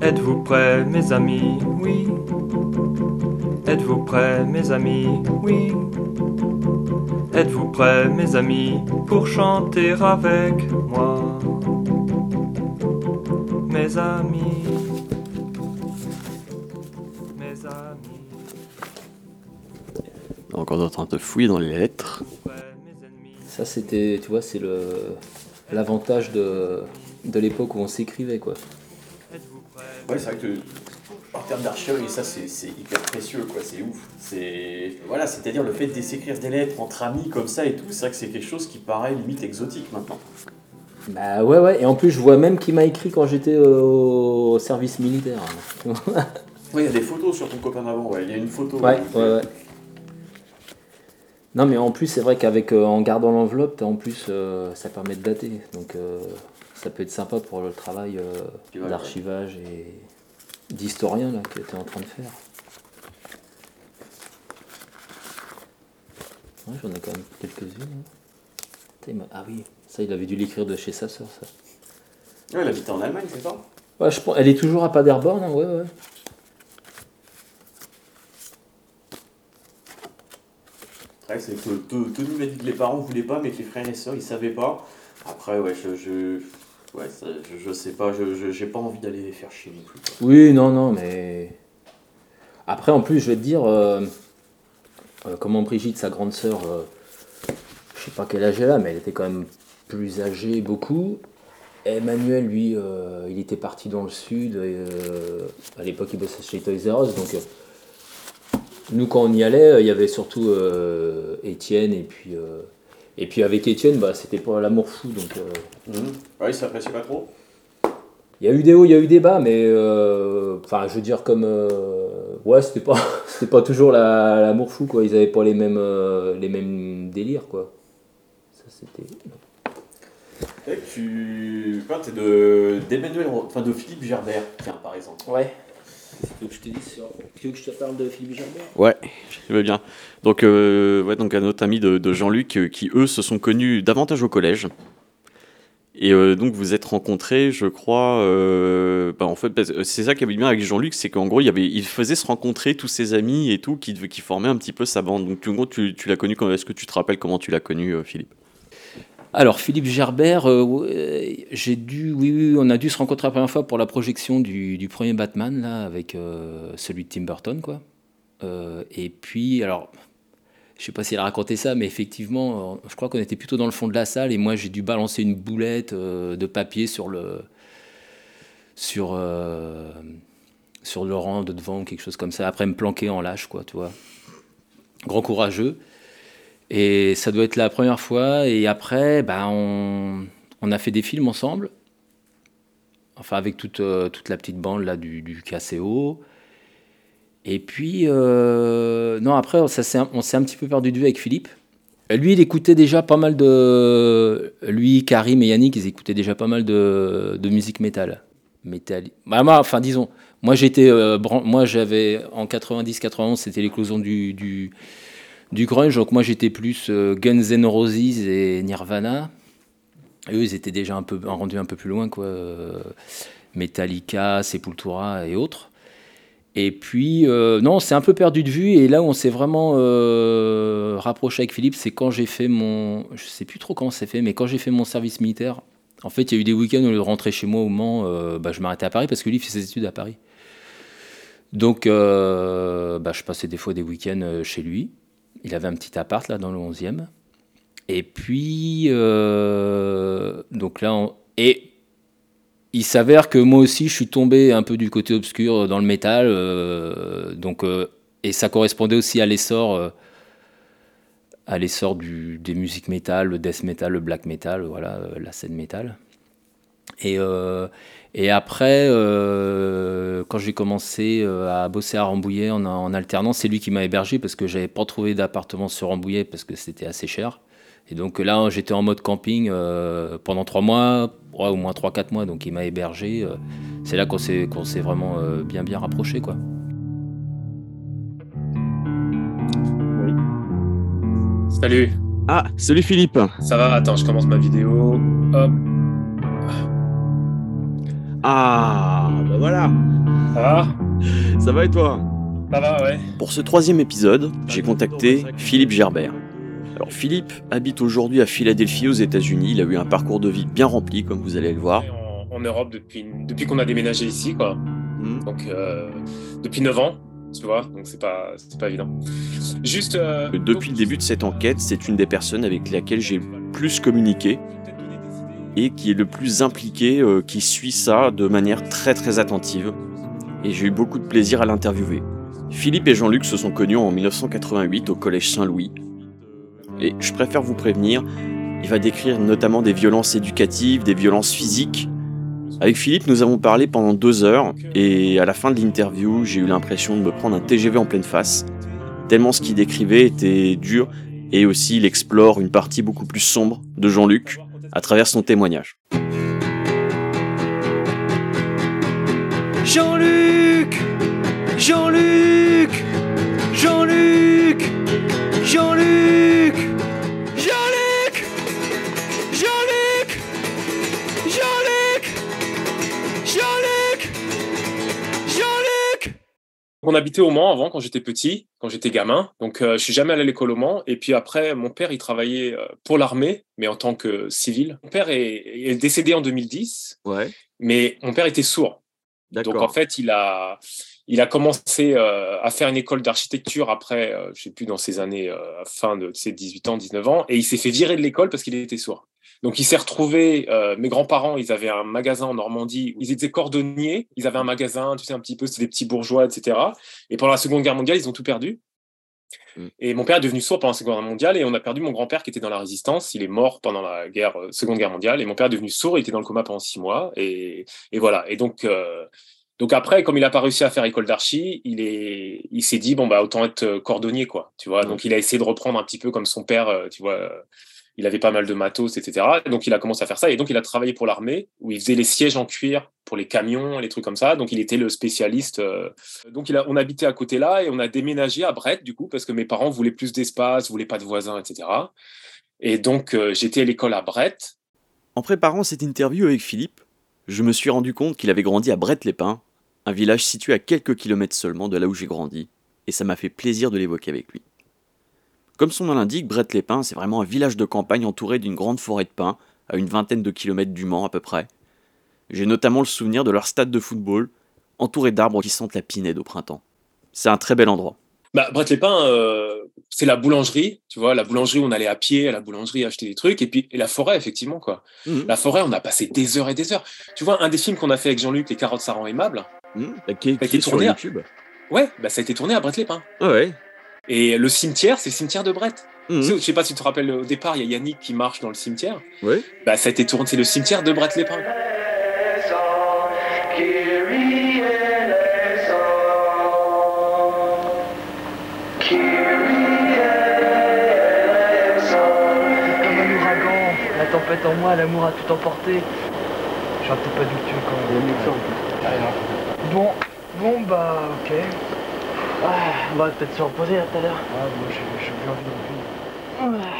Êtes-vous prêts, mes amis? Oui. Êtes-vous prêts, mes amis? Oui. Êtes-vous prêts, mes amis, pour chanter avec moi? Mes amis. Mes amis. Encore en train de fouiller dans les lettres. Ça, c'était, tu vois, c'est le l'avantage de, de l'époque où on s'écrivait, quoi. Ouais, c'est vrai que en termes d'archiverie, ça c'est hyper précieux, quoi. C'est ouf. C'est voilà, c'est-à-dire le fait de s'écrire des lettres entre amis comme ça et tout, c'est vrai que c'est quelque chose qui paraît limite exotique maintenant. Bah ouais, ouais. Et en plus, je vois même qui m'a écrit quand j'étais au service militaire. Ouais, il y a des photos sur ton copain d'avant. Ouais, il y a une photo. Ouais, ouais, ouais. Non, mais en plus, c'est vrai qu'avec euh, en gardant l'enveloppe, en plus, euh, ça permet de dater. Donc, euh, ça peut être sympa pour le travail Archivage, d'archivage et d'historien là que tu es en train de faire. Ouais, j'en ai quand même quelques-unes. hein. Ah oui, ça, il avait dû l'écrire de chez sa sœur, ça. Ouais, elle habitait en Allemagne, c'est ça? Ouais, je pense, elle est toujours à Paderborn, hein, ouais, ouais. C'est que Tony m'a dit que les parents voulaient pas, mais que les frères et sœurs ils savaient pas. Après, ouais, je, je, ouais, je, je sais pas, je, j'ai pas envie d'aller les faire chier non plus. Oui, non, non, mais. Après, en plus, je vais te dire, euh, euh, comment Brigitte, sa grande sœur, euh, je sais pas quel âge elle a, mais elle était quand même plus âgée, beaucoup. Emmanuel, lui, il était parti dans le sud. à l'époque, il bossait chez Toys R Us. Donc, nous, quand on y allait, euh, il y avait surtout euh, Étienne. Et puis, euh, et puis avec Étienne, bah, c'était pas l'amour fou. Donc, euh, Mhm. Ouais, ils s'appréciaient pas trop. il y a eu des hauts, il y a eu des bas, mais euh, enfin, je veux dire comme euh, ouais, c'était pas, c'était pas toujours la- l'amour fou quoi. Ils avaient pas les mêmes, euh, les mêmes délires quoi. Ça c'était. Et tu parles t'es de d'Emmanuel, enfin de Philippe Gerbert, tiens par exemple. Ouais. Tu veux que je te parle de Philippe Gerbert? Ouais, je veux bien. Donc, euh, ouais, donc un autre ami de, Jean-Luc euh, qui, eux, se sont connus davantage au collège. Et euh, donc, vous êtes rencontrés, je crois. euh, bah, en fait, c'est ça qui avait bien avec Jean-Luc, c'est qu'en gros, il, y avait, faisait se rencontrer tous ses amis et tout, qui, qui formaient un petit peu sa bande. Donc, en gros, tu, tu l'as connu. Est-ce que tu te rappelles comment tu l'as connu, Philippe? Alors Philippe Gerbert, euh, ouais, j'ai dû, oui, oui, on a dû se rencontrer la première fois pour la projection du, premier Batman là, avec euh, celui de Tim Burton quoi. Euh, et puis alors, je sais pas si a raconté ça, mais effectivement, euh, je crois qu'on était plutôt dans le fond de la salle et moi j'ai dû balancer une boulette euh, de papier sur le sur euh, sur rang de devant quelque chose comme ça. Après me planquer en lâche quoi, tu vois. Grand courageux. Et ça doit être la première fois. Et après, bah, on, on a fait des films ensemble. Enfin, avec toute, euh, toute la petite bande là, du, du KCO. Et puis, euh, non, après, ça, s'est un- on s'est un petit peu perdu de vue avec Philippe. Lui, il écoutait déjà pas mal de. Lui, Karim et Yannick, ils écoutaient déjà pas mal de, de musique métal. Métal. Bah, enfin, disons, moi, j'étais. euh, moi, j'avais. En 90-91, c'était l'éclosion du, du, du grunge. Donc, moi, j'étais plus euh, Guns N' Roses et Nirvana. Eux, ils étaient déjà un peu rendus un peu plus loin, quoi. Metallica, Sepultura et autres. Et puis, euh, non, c'est un peu perdu de vue. Et là où on s'est vraiment euh, rapproché avec Philippe, c'est quand j'ai fait mon. Je sais plus trop comment c'est fait, mais quand j'ai fait mon service militaire, en fait, il y a eu des week-ends où, au lieu de rentrer chez moi au Mans, euh, bah, je m'arrêtais à Paris parce que lui, il fait ses études à Paris. Donc, euh, bah, je passais des fois des week-ends chez lui. Il avait un petit appart là dans le 11e. Et puis, euh, donc là, et il s'avère que moi aussi, je suis tombé un peu du côté obscur dans le métal. euh, donc, euh, et ça correspondait aussi à l'essor, euh, à l'essor du- des musiques métal, le death metal, le black metal, voilà, euh, la scène métal. Et, euh, et après, euh, quand j'ai commencé euh, à bosser à Rambouillet en, en alternance, c'est lui qui m'a hébergé parce que j'avais pas trouvé d'appartement sur Rambouillet parce que c'était assez cher. Et donc là, j'étais en mode camping euh, pendant trois mois, ouais, au moins trois, quatre mois. Donc il m'a hébergé. euh, c'est là qu'on s'est, vraiment euh, bien, bien rapproché, quoi. Salut. Ah, salut Philippe. Ça va, attends, je commence ma vidéo. Hop. Ah, bah voilà. Ça va Ça va et toi Ça va, ouais. Pour ce troisième épisode, j'ai contacté Philippe Gerbert. Alors Philippe habite aujourd'hui à Philadelphie aux États-Unis. Il a eu un parcours de vie bien rempli, comme vous allez le voir. En, en Europe depuis, depuis qu'on a déménagé ici, quoi. Hmm. Donc, euh, depuis 9 ans, tu vois, donc c'est pas, c'est pas évident. Juste. euh, Depuis le début de cette enquête, c'est une des personnes avec laquelle j'ai le plus communiqué et qui est le plus impliqué, euh, qui suit ça de manière très très attentive. Et j'ai eu beaucoup de plaisir à l'interviewer. Philippe et Jean-Luc se sont connus en 1988 au Collège Saint-Louis. Et je préfère vous prévenir, il va décrire notamment des violences éducatives, des violences physiques. Avec Philippe, nous avons parlé pendant deux heures, et à la fin de l'interview, j'ai eu l'impression de me prendre un TGV en pleine face, tellement ce qu'il décrivait était dur, et aussi il explore une partie beaucoup plus sombre de Jean-Luc à travers son témoignage. Jean-Luc Jean-Luc Jean-Luc Jean-Luc On habitait au Mans avant, quand j'étais petit, quand j'étais gamin. Donc, euh, je suis jamais allé à l'école au Mans. Et puis après, mon père, il travaillait euh, pour l'armée, mais en tant que civil. Mon père est, est décédé en 2010, Ouais, mais mon père était sourd. Donc en fait, il a, il a commencé euh, à faire une école d'architecture après, euh, je sais plus, dans ses années, euh, fin de ses 18 ans, 19 ans, et il s'est fait virer de l'école parce qu'il était sourd. Donc il s'est retrouvé, euh, mes grands-parents, ils avaient un magasin en Normandie, ils étaient cordonniers, ils avaient un magasin, tu sais, un petit peu, c'était des petits bourgeois, etc. Et pendant la Seconde Guerre mondiale, ils ont tout perdu. Mm. Et mon père est devenu sourd pendant la Seconde Guerre mondiale et on a perdu mon grand-père qui était dans la résistance. Il est mort pendant la guerre, euh, Seconde Guerre mondiale et mon père est devenu sourd. Il était dans le coma pendant six mois et, et voilà. Et donc, euh, donc après, comme il n'a pas réussi à faire école d'archi, il est, il s'est dit bon bah autant être euh, cordonnier quoi. Tu vois. Ouais. Donc il a essayé de reprendre un petit peu comme son père. euh, Tu vois. Il avait pas mal de matos, etc. Et donc il a commencé à faire ça. Et donc il a travaillé pour l'armée où il faisait les sièges en cuir pour les camions, les trucs comme ça. Donc il était le spécialiste. euh, donc il a, on habitait à côté là et on a déménagé à Brest du coup parce que mes parents voulaient plus d'espace, voulaient pas de voisins, etc. Et donc euh, j'étais à l'école à Brest. En préparant cette interview avec Philippe, je me suis rendu compte qu'il avait grandi à Brette-les-Pins, un village situé à quelques kilomètres seulement de là où j'ai grandi, et ça m'a fait plaisir de l'évoquer avec lui. Comme son nom l'indique, Brette-les-Pins, c'est vraiment un village de campagne entouré d'une grande forêt de pins, à une vingtaine de kilomètres du Mans à peu près. J'ai notamment le souvenir de leur stade de football, entouré d'arbres qui sentent la pinède au printemps. C'est un très bel endroit. Bah, Brest-les-Pins, euh, c'est la boulangerie, tu vois, la boulangerie, on allait à pied à la boulangerie acheter des trucs, et puis et la forêt, effectivement, quoi. Mhm. La forêt, on a passé des heures et des heures. Tu vois, un des films qu'on a fait avec Jean-Luc, Les carottes, ça rend aimable, Mmh, qui est- Fait qui est sur tournait à- YouTube. ouais, bah, ça a été tourné à Brest-les-Pins. Ah ouais. Et le cimetière, c'est le cimetière de Brest. Mhm. Je sais pas si tu te rappelles, au départ, il y a Yannick qui marche dans le cimetière. Ouais. Bah, ça a été tourné, c'est le cimetière de Brest-les-Pins. Comme un ouragan, la tempête en moi, l'amour a tout emporté. J'aurais peut-être pas dû le tuer quand même. Bon, bon bah ok. Ah, on va peut-être se reposer là tout à l'heure. Ah, moi j'ai j'ai plus envie non plus.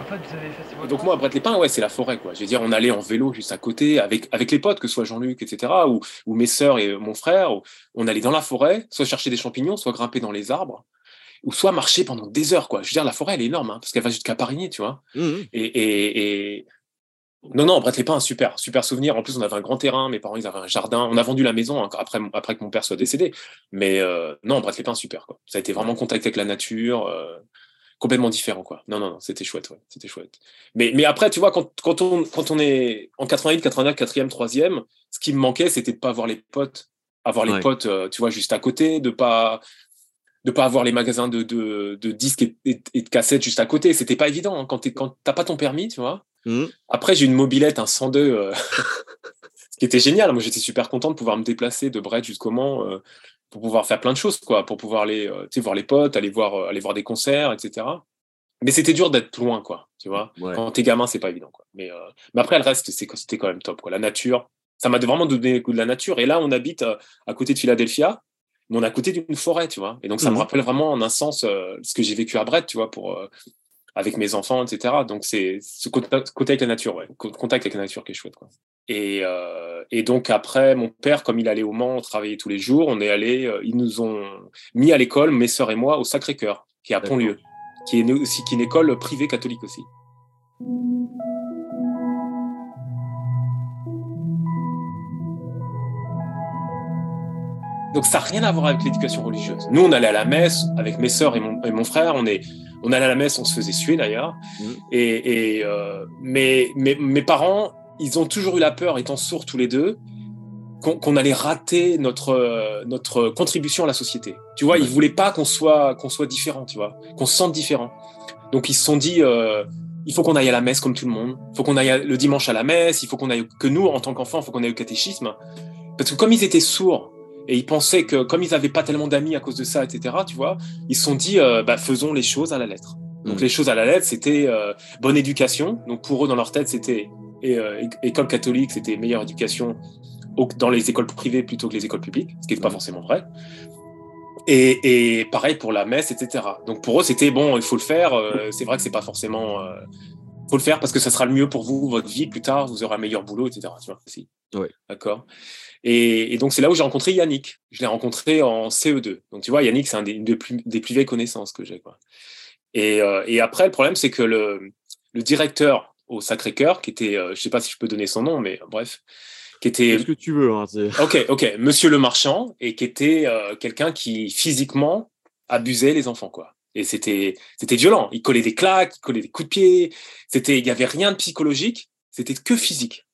En fait, vous avez fait Et donc moi, à Brest-les-Pins, ouais, c'est la forêt, quoi. Je veux dire, on allait en vélo juste à côté avec, avec les potes, que ce soit Jean-Luc, etc., ou, ou mes sœurs et mon frère. ou- On allait dans la forêt, soit chercher des champignons, soit grimper dans les arbres, ou soit marcher pendant des heures, quoi. Je veux dire, la forêt, elle est énorme, hein, parce qu'elle va jusqu'à Parigny, tu vois. Et, et, et... Non, non, Brest-les-Pins, super, super souvenir. En plus, on avait un grand terrain, mes parents, ils avaient un jardin. On a vendu la maison hein, après, après que mon père soit décédé. Mais euh, non, Brest-les-Pins, super, quoi. Ça a été vraiment contact avec la nature, euh, complètement différent, quoi. Non, non, non, c'était chouette, ouais, c'était chouette. Mais, mais après, tu vois, quand, quand, on, quand on est en 88, 89, 4e, 3e, ce qui me manquait, c'était de pas avoir les potes, avoir les Ouais. potes, euh, tu vois, juste à côté, de pas de pas avoir les magasins de, de, de disques et, et- et de cassettes juste à côté. C'était pas évident hein, quand quand t'as pas ton permis, tu vois. Mhm. Après, j'ai une mobilette, un 102, euh, ce qui était génial. Moi, j'étais super content de pouvoir me déplacer de Brest jusqu'au Mans euh, pour pouvoir faire plein de choses, quoi, pour pouvoir aller euh, voir les potes, aller voir, aller voir des concerts, etc. Mais c'était dur d'être loin, quoi, tu vois. Ouais. Quand t'es gamin, c'est pas évident, quoi. Mais, mais après, le reste, c'était quand même top, quoi. La nature, ça m'a vraiment donné le goût de la nature. Et là, on habite à côté de Philadelphia, mais on est à côté d'une forêt, tu vois. Et donc, ça me Mhm. rappelle vraiment, en un sens, euh, ce que j'ai vécu à Brest, tu vois, pour, euh, avec mes enfants, etc. Donc c'est ce contact, avec la nature, ouais, contact avec la nature qui est chouette. Quoi. Et, euh, et, donc après, mon père, comme il allait au Mans, on travaillait tous les jours, on est allé, euh, ils nous ont mis à l'école, mes sœurs et moi, au Sacré-Cœur, qui est à Pontlieu, qui est aussi qui est une école privée catholique aussi. Donc ça n'a rien à voir avec l'éducation religieuse. Nous, on allait à la messe avec mes sœurs et mon, et mon frère. On, est, on allait à la messe, on se faisait suer d'ailleurs. Mmh. Et, et euh, mais, mes parents, ils ont toujours eu la peur, étant sourds tous les deux, qu'on allait rater notre, notre contribution à la société. Tu vois, ils voulaient pas qu'on soit, qu'on soit différent, tu vois, qu'on se sente différent. Donc ils se sont dit, euh, il faut qu'on aille à la messe comme tout le monde. Il faut qu'on aille le dimanche à la messe. Il faut qu'on aille que nous, en tant qu'enfants, il faut qu'on aille au catéchisme. Parce que comme ils étaient sourds, et ils pensaient que comme ils n'avaient pas tellement d'amis à cause de ça, etc., tu vois, ils se sont dit, euh, bah, faisons les choses à la lettre. Donc mm. les choses à la lettre, c'était euh, bonne éducation. Donc pour eux, dans leur tête, c'était euh, école catholique, c'était meilleure éducation dans les écoles privées plutôt que les écoles publiques, ce qui n'est pas mm. forcément vrai. Et, et, pareil pour la messe, etc. Donc pour eux, c'était bon, il faut le faire. c'est vrai que c'est pas forcément faut le faire parce que ça sera le mieux pour vous, votre vie plus tard, vous aurez un meilleur boulot, etc. Tu vois, si. Oui. D'accord. Et, donc, c'est là où j'ai rencontré Yannick. Je l'ai rencontré en CE2. Donc, tu vois, Yannick, c'est un des, une des plus, des plus vieilles connaissances que j'ai. Et, euh, et, après, le problème, c'est que le, le directeur au Sacré-Cœur, qui était, euh, je sais pas si je peux donner son nom, mais bref, qui était. Ce que tu veux. Hein, ok, ok, Monsieur le Marchand, et qui était euh, quelqu'un qui physiquement abusait les enfants, quoi. Et c'était, c'était violent. Il collait des claques, il collait des coups de pied. C'était, il y avait rien de psychologique. C'était que physique.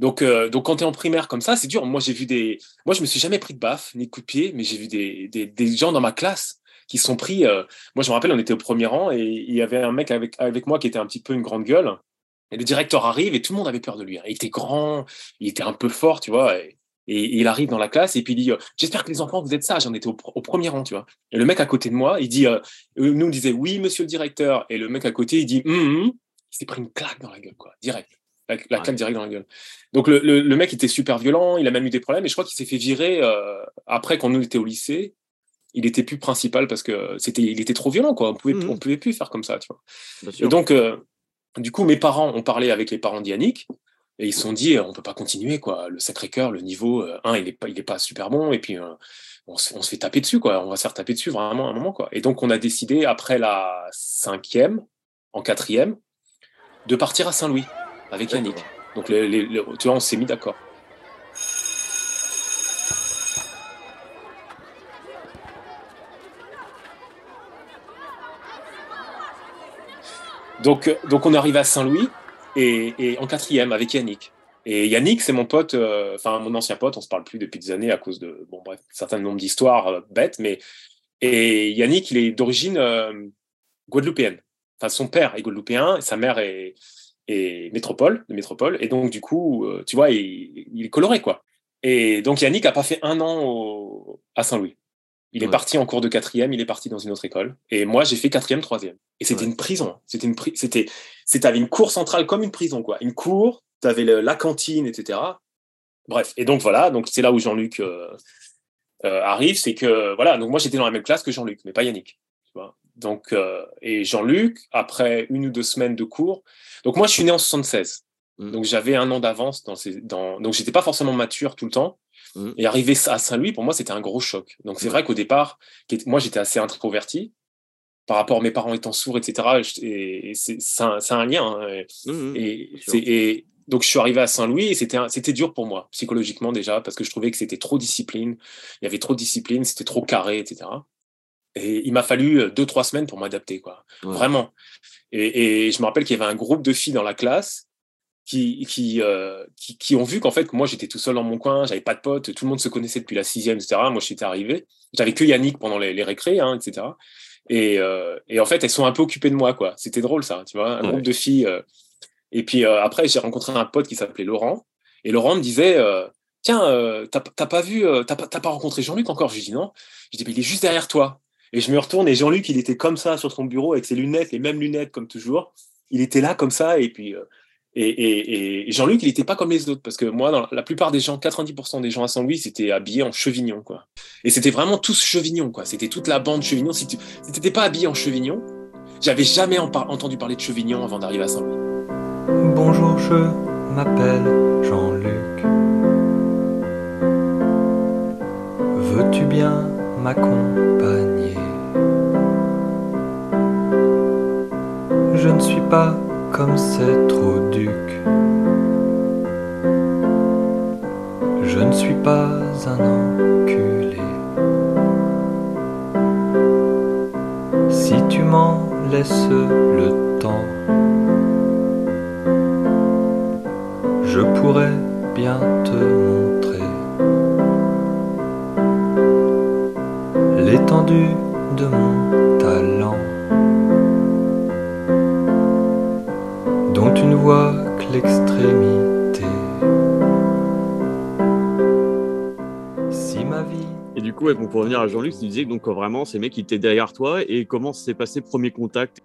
Donc, euh, donc quand tu es en primaire comme ça, c'est dur. Moi, j'ai vu des. Moi, je me suis jamais pris de baffe ni de coup de pied, mais j'ai vu des, des, gens dans ma classe qui sont pris. Euh, moi, je me rappelle, on était au premier rang et il y avait un mec avec, avec moi qui était un petit peu une grande gueule. Et le directeur arrive et tout le monde avait peur de lui. Il était grand, il était un peu fort, tu vois. Et, il arrive dans la classe et puis il dit J'espère que les enfants, vous êtes sages. On était au, premier rang, tu vois. Et le mec à côté de moi, il dit euh, Nous, on disait Oui, monsieur le directeur. Et le mec à côté, il dit hum. Il s'est pris une claque dans la gueule, quoi, direct la, claque direct dans la gueule. Donc le, le, mec était super violent, il a même eu des problèmes, et je crois qu'il s'est fait virer euh, après quand nous était au lycée. Il était plus principal parce que c'était, il était trop violent, quoi. On pouvait, mmh on pouvait plus faire comme ça, tu vois. Et donc, euh, du coup, mes parents ont parlé avec les parents d'Yannick, et ils se sont dit, on peut pas continuer, quoi. Le Sacré-Cœur, le niveau 1, euh, il est pas, il est pas super bon, et puis on se, on, se, fait taper dessus, quoi. On va se faire taper dessus vraiment à un moment, quoi. Et donc, on a décidé, après la cinquième, en quatrième, de partir à Saint-Louis avec Yannick. Donc tu vois, on s'est mis d'accord. Donc, donc on arrive à Saint-Louis et, en quatrième avec Yannick. Et Yannick, c'est mon pote, euh, enfin mon ancien pote, on se parle plus depuis des années à cause de, bon bref, certain nombre d'histoires euh, bêtes, mais et Yannick, il est d'origine euh, guadeloupéenne. Enfin, son père est guadeloupéen, et sa mère est, et métropole, de métropole. Et donc, du coup, euh, tu vois, il, est coloré, quoi. Et donc, Yannick a pas fait un an à Saint-Louis. Il est parti en cours de quatrième, il est parti dans une autre école. Et moi, j'ai fait quatrième, troisième. Et c'était une prison. C'était une c'était, c'était une cour centrale comme une prison, quoi. Une cour, tu avais la cantine, etc. Bref. Et donc, voilà. Donc, c'est là où Jean-Luc euh, euh, arrive. C'est que, voilà. Donc, moi, j'étais dans la même classe que Jean-Luc, mais pas Yannick. Tu vois donc, et Jean-Luc, après une ou deux semaines de cours, donc moi, je suis né en 76. Mm. Donc j'avais un an d'avance dans ces, dans, donc j'étais pas forcément mature tout le temps. Mm. Et arriver à Saint-Louis, pour moi, c'était un gros choc. Donc c'est vrai qu'au départ, moi, j'étais assez introverti par rapport à mes parents étant sourds, etc. Et c'est un, un, lien. Hein. Et, et, donc je suis arrivé à Saint-Louis et c'était dur pour moi psychologiquement déjà parce que je trouvais que c'était trop discipline. Il y avait trop de discipline, c'était trop carré, etc. Et il m'a fallu euh, deux, trois semaines pour m'adapter, quoi. Vraiment. Et, et, je me rappelle qu'il y avait un groupe de filles dans la classe qui, qui, euh, qui, qui, ont vu qu'en fait, moi, j'étais tout seul dans mon coin, j'avais pas de potes, tout le monde se connaissait depuis la sixième, etc. Moi, j'étais arrivé. J'avais que Yannick pendant les, les récrés, hein, etc. Et, euh, et, en fait, elles sont un peu occupées de moi, quoi. C'était drôle, ça, tu vois, un groupe de filles. Euh. Et puis après, j'ai rencontré un pote qui s'appelait Laurent. Et Laurent me disait, tiens, t'as pas vu, t'as pas, pas rencontré Jean-Luc encore Je lui dis non. Je dis, mais il est juste derrière toi. Et je me retourne et Jean-Luc, il était comme ça sur son bureau avec ses lunettes, les mêmes lunettes comme toujours. Il était là comme ça et puis euh, et, et, Jean-Luc, il n'était pas comme les autres parce que moi, la plupart des gens, 90% des gens à Saint-Louis, c'était habillés en chevignon quoi. Et c'était vraiment tous chevignon quoi. C'était toute la bande chevignon. Si tu n'étais pas habillé en chevignon, J'avais jamais entendu parler de Chevignon avant d'arriver à Saint-Louis. Bonjour, je m'appelle Jean-Luc. Veux-tu bien m'accompagner Je ne suis pas comme trop duc. Je ne suis pas un enculé. Si tu m'en laisses le temps. je pourrais bien te montrer l'étendue de mon talent, vois que l'extrémité. Si ma vie Et du coup, pour revenir à Jean-Luc, tu disais que donc, vraiment, ces mecs, ils étaient derrière toi. Et comment s'est passé le premier contact?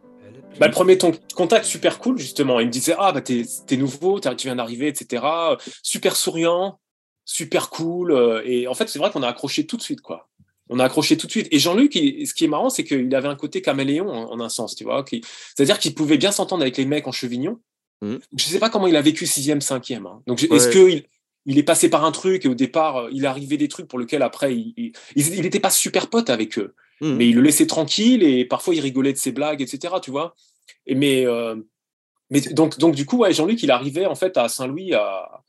Bah, le premier ton- contact, super cool, justement. Il me disait Ah, bah, t'es nouveau, tu viens d'arriver, etc. Super souriant, super cool. euh, Et en fait, c'est vrai qu'on a accroché tout de suite, quoi. On a accroché tout de suite. Et Jean-Luc, ce qui est marrant, c'est qu'il avait un côté caméléon en, en un sens, tu vois. C'est-à-dire qu'il pouvait bien s'entendre avec les mecs en chevignon. Mhm. Je sais pas comment il a vécu sixième, cinquième. hein. Donc, est-ce qu'il il est passé par un truc et au départ, euh, il est arrivé des trucs pour lesquels après, il n'était pas super pote avec eux Mhm. mais il le laissait tranquille et parfois il rigolait de ses blagues, etc. Tu vois. Et mais euh, mais donc donc du coup ouais, Jean-Luc il arrivait en fait à Saint-Louis à,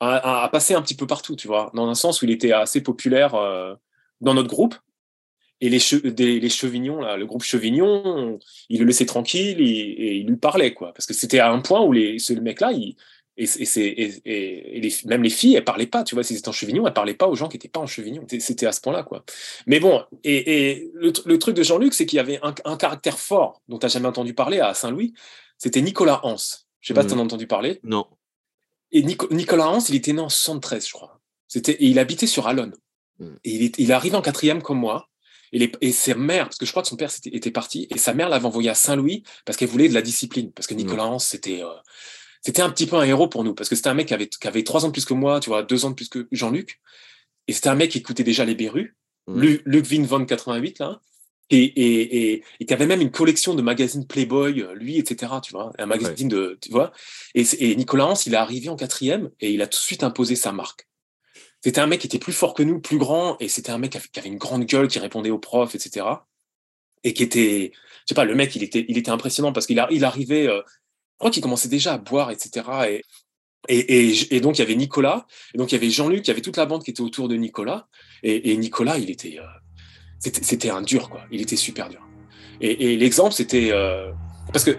à, à passer un petit peu partout, tu vois, dans un sens où il était assez populaire euh, dans notre groupe. Et les, che- des- les Chevignons, là, le groupe Chevignon, il le laissait tranquille et, et il lui parlait, quoi. Parce que c'était à un point où les, ce mec-là, et, et, les, même les filles, elles parlaient pas, tu vois, s'ils étaient en Chevignon, elles parlaient pas aux gens qui étaient pas en Chevignon. C'était- à ce point-là, quoi. Mais bon, et, le, tr- le truc de Jean-Luc, c'est qu'il y avait un, un caractère fort dont tu n'as jamais entendu parler à Saint-Louis, c'était Nicolas Hans. Je sais pas si tu en as entendu parler. Non. Et Nico- Nicolas Hans, il était né en 73, je crois. C'était, et il habitait sur Alonne. Mm. Et il est, il est arrivé en quatrième comme moi. Et, les- et sa mère, parce que je crois que son père était, était parti, et sa mère l'avait envoyé à Saint-Louis parce qu'elle voulait de la discipline. Parce que Nicolas Hans, c'était, euh, c'était un petit peu un héros pour nous. Parce que c'était un mec qui avait, qui avait trois ans de plus que moi, tu vois, deux ans de plus que Jean-Luc. Et c'était un mec qui écoutait déjà les Berus. Mm. Lu- Luc Vin von 88, là. Et, et, et, et qui avait même une collection de magazines Playboy, euh, lui, etc. Tu vois, un magazine de, tu vois. Et Nicolas Hans, il est arrivé en quatrième et il a tout de suite imposé sa marque. C'était un mec qui était plus fort que nous, plus grand, et c'était un mec qui avait, une grande gueule, qui répondait aux profs, etc. Et qui était, je sais pas, le mec, il était, il était impressionnant parce qu'il il arrivait, euh, je crois qu'il commençait déjà à boire, etc. Et, et, donc, il y avait Nicolas, et donc il y avait Jean-Luc, il y avait toute la bande qui était autour de Nicolas. Et, Nicolas, il était, euh, c'était un dur, quoi. Il était super dur. Et, l'exemple, c'était. euh, parce que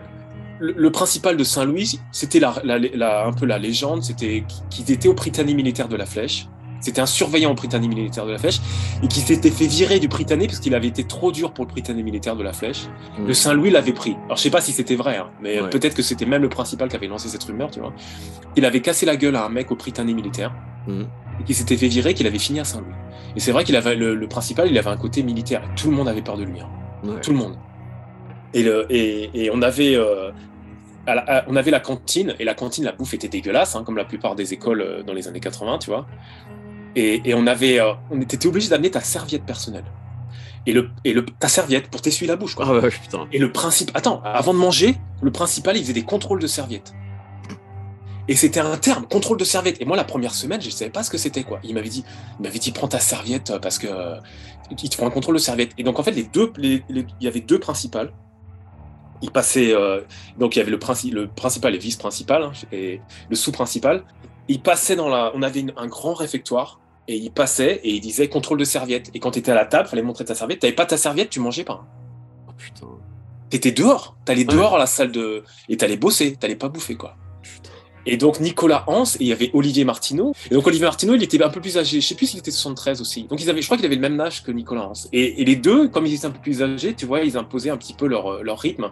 le, principal de Saint-Louis, c'était un peu la légende, c'était qu'il était au Prytanée militaire de la Flèche. C'était un surveillant au Prytanée militaire de la Flèche et qui s'était fait virer du Prytanée parce qu'il avait été trop dur pour le Prytanée militaire de la Flèche. Mm. Le Saint-Louis l'avait pris. Alors je sais pas si c'était vrai, hein, mais Ouais. peut-être que c'était même le principal qui avait lancé cette rumeur, tu vois. Il avait cassé la gueule à un mec au Prytanée militaire Mhm. et qui s'était fait virer, qu'il avait fini à Saint-Louis. Et c'est vrai qu'il avait le, le principal, il avait un côté militaire. Tout le monde avait peur de lui. hein. Ouais. Tout le monde. Et, le, et, et on avait. euh, à la- à- on avait la cantine, et la cantine, la bouffe était dégueulasse, hein, comme la plupart des écoles euh, dans les années 80, tu vois. Et, et on avait, euh, on était obligé d'amener ta serviette personnelle. Et, le, et le, ta serviette pour t'essuyer la bouche, quoi. Ah ouais, putain. Et le principe, attends, avant de manger, le principal, il faisait des contrôles de serviettes. Et c'était un terme, contrôle de serviette. Et moi, la première semaine, je ne savais pas ce que c'était, quoi. Il m'avait dit, il m'avait dit, prends ta serviette euh, parce que euh, il te faut un contrôle de serviette. Et donc, en fait, les deux, les- les- il y avait deux principales. Il passait, euh, donc il y avait le, princi- le principal et vice-principal, hein, et le sous-principal. Il passait dans la, on avait une- un grand réfectoire. Et il passait et il disait contrôle de serviette. Et quand tu étais à la table, fallait montrer ta serviette. T'avais pas ta serviette, tu mangeais pas. Oh, putain. T'étais dehors, t'allais Ouais. dehors à la salle de. Et t'allais bosser, t'allais pas bouffer, quoi. Et donc Nicolas Hans, et il y avait Olivier Martineau. Et donc Olivier Martineau, il était un peu plus âgé. Je sais plus s'il était 73 aussi. Donc ils avaient, je crois qu'il avait le même âge que Nicolas Hans. Et, et les deux, comme ils étaient un peu plus âgés, tu vois, ils imposaient un petit peu leur, leur rythme.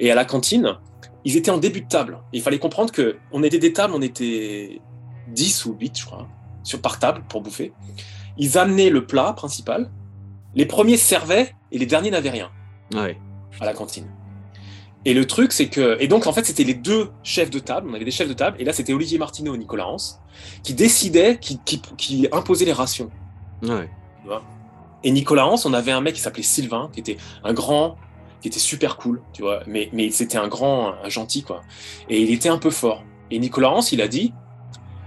Et à la cantine, ils étaient en début de table. Et il fallait comprendre que on était des tables, on était 10 ou 8, je crois, sur, par table pour bouffer. Ils amenaient le plat principal. Les premiers servaient et les derniers n'avaient rien Ouais. à la cantine. Et le truc, c'est que. Et donc, en fait, c'était les deux chefs de table. On avait des chefs de table. Et là, c'était Olivier Martineau et Nicolas Hans qui décidaient, qui, qui, qui imposaient les rations. Ouais. Et Nicolas Hans, on avait un mec qui s'appelait Sylvain, qui était un grand, qui était super cool, tu vois. Mais, mais c'était un grand, un gentil, quoi. Et il était un peu fort. Et Nicolas Hans, il a dit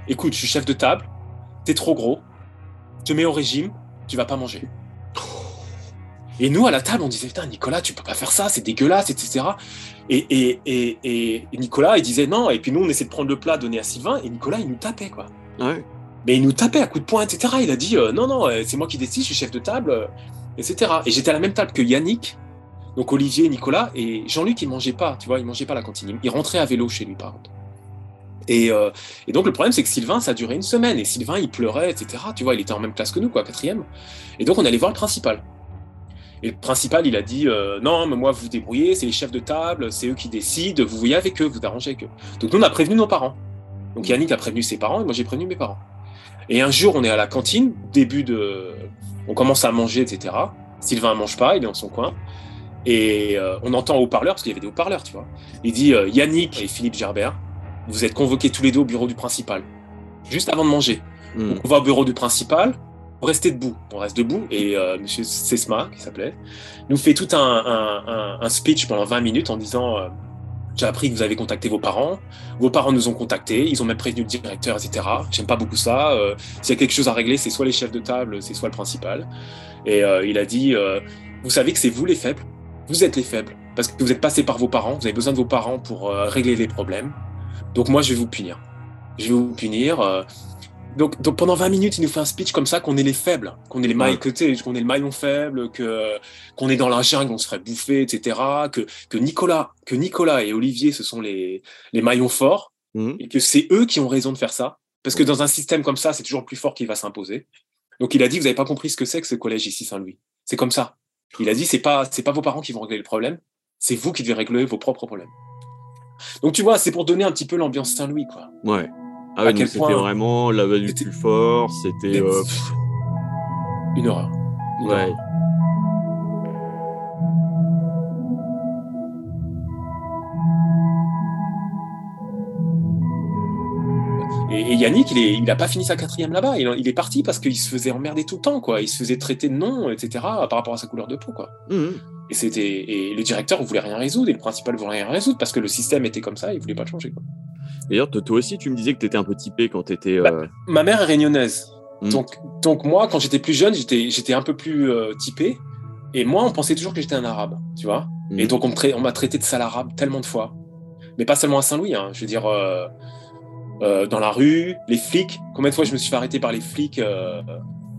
Écoute, je suis chef de table, t'es trop gros, te mets au régime, tu vas pas manger. Et nous, à la table, on disait Putain, Nicolas, tu peux pas faire ça, c'est dégueulasse, etc. Et, et, et, et, Nicolas, il disait non. Et puis nous, on essayait de prendre le plat donné à Sylvain, et Nicolas, il nous tapait, quoi. Ouais. Mais il nous tapait à coups de poing, etc. Il a dit euh, non, non, euh, c'est moi qui décide, je suis chef de table, euh, etc. Et j'étais à la même table que Yannick, donc Olivier, Nicolas, et Jean-Luc, il mangeait pas, tu vois, il mangeait pas à la cantine. Il rentrait à vélo chez lui, par contre. Et, euh, et donc le problème, c'est que Sylvain, ça a duré une semaine, et Sylvain, il pleurait, etc. Tu vois, il était en même classe que nous, quoi, quatrième. Et donc on allait voir le principal. Et le principal, il a dit euh, non, mais moi, vous vous débrouillez, c'est les chefs de table, c'est eux qui décident, vous voyez avec eux, vous arrangez avec eux. Donc nous, on a prévenu nos parents. Donc Yannick a prévenu ses parents, et moi, j'ai prévenu mes parents. Et un jour, on est à la cantine, début de. On commence à manger, etc. Sylvain ne mange pas, il est dans son coin. Et euh, on entend au haut-parleur, parce qu'il y avait des haut-parleurs, tu vois. Il dit Yannick et Philippe Gerbert, vous êtes convoqués tous les deux au bureau du principal, juste avant de manger. Mm. Donc, on va au bureau du principal, on reste debout. On reste debout et euh, Monsieur Sesma, qui s'appelait, nous fait tout un, un, un, un, speech pendant 20 minutes en disant euh, J'ai appris que vous avez contacté vos parents, vos parents nous ont contactés, ils ont même prévenu le directeur, etc. J'aime pas beaucoup ça. Euh, S'il y a quelque chose à régler, c'est soit les chefs de table, c'est soit le principal. Et euh, il a dit Vous savez que c'est vous les faibles, vous êtes les faibles, parce que vous êtes passés par vos parents, vous avez besoin de vos parents pour régler les problèmes. Donc moi, je vais vous punir. Je vais vous punir. euh, donc, donc pendant 20 minutes, il nous fait un speech comme ça qu'on est les faibles, qu'on est les mailles, sais, qu'on est le maillon faible, que qu'on est dans la jungle, on se ferait bouffer, etc. Que que Nicolas, que Nicolas et Olivier, ce sont les les maillons forts Mhm. et que c'est eux qui ont raison de faire ça, parce que dans un système comme ça, c'est toujours le plus fort qui va s'imposer. Donc il a dit, vous n'avez pas compris ce que c'est que ce collège ici Saint-Louis. C'est comme ça. Il a dit, c'est pas c'est pas vos parents qui vont régler le problème, c'est vous qui devez régler vos propres problèmes. Donc tu vois, c'est pour donner un petit peu l'ambiance Saint-Louis, quoi. Ouais. Ah ouais, c'était point- vraiment la value plus fort, c'était. euh, Une horreur. Une ouais. horreur. Et, Yannick, il, est, il a pas fini sa quatrième là-bas. Il, il est parti parce qu'il se faisait emmerder tout le temps, quoi. Il se faisait traiter de non, etc. par rapport à sa couleur de peau, quoi. Mhm. Et c'était et le directeur voulait rien résoudre et le principal voulait rien résoudre parce que le système était comme ça, il voulait pas le changer. Quoi. D'ailleurs, toi aussi, tu me disais que tu étais un peu typé quand tu étais. Bah, Ma mère est réunionnaise, Mm. donc donc moi quand j'étais plus jeune, j'étais j'étais un peu plus euh, typé et moi on pensait toujours que j'étais un arabe, tu vois. Mhm. Et donc on on m'a traité de sale arabe tellement de fois, mais pas seulement à Saint-Louis, hein, je veux dire euh, euh, dans la rue, les flics. Combien de fois je me suis fait arrêter par les flics euh,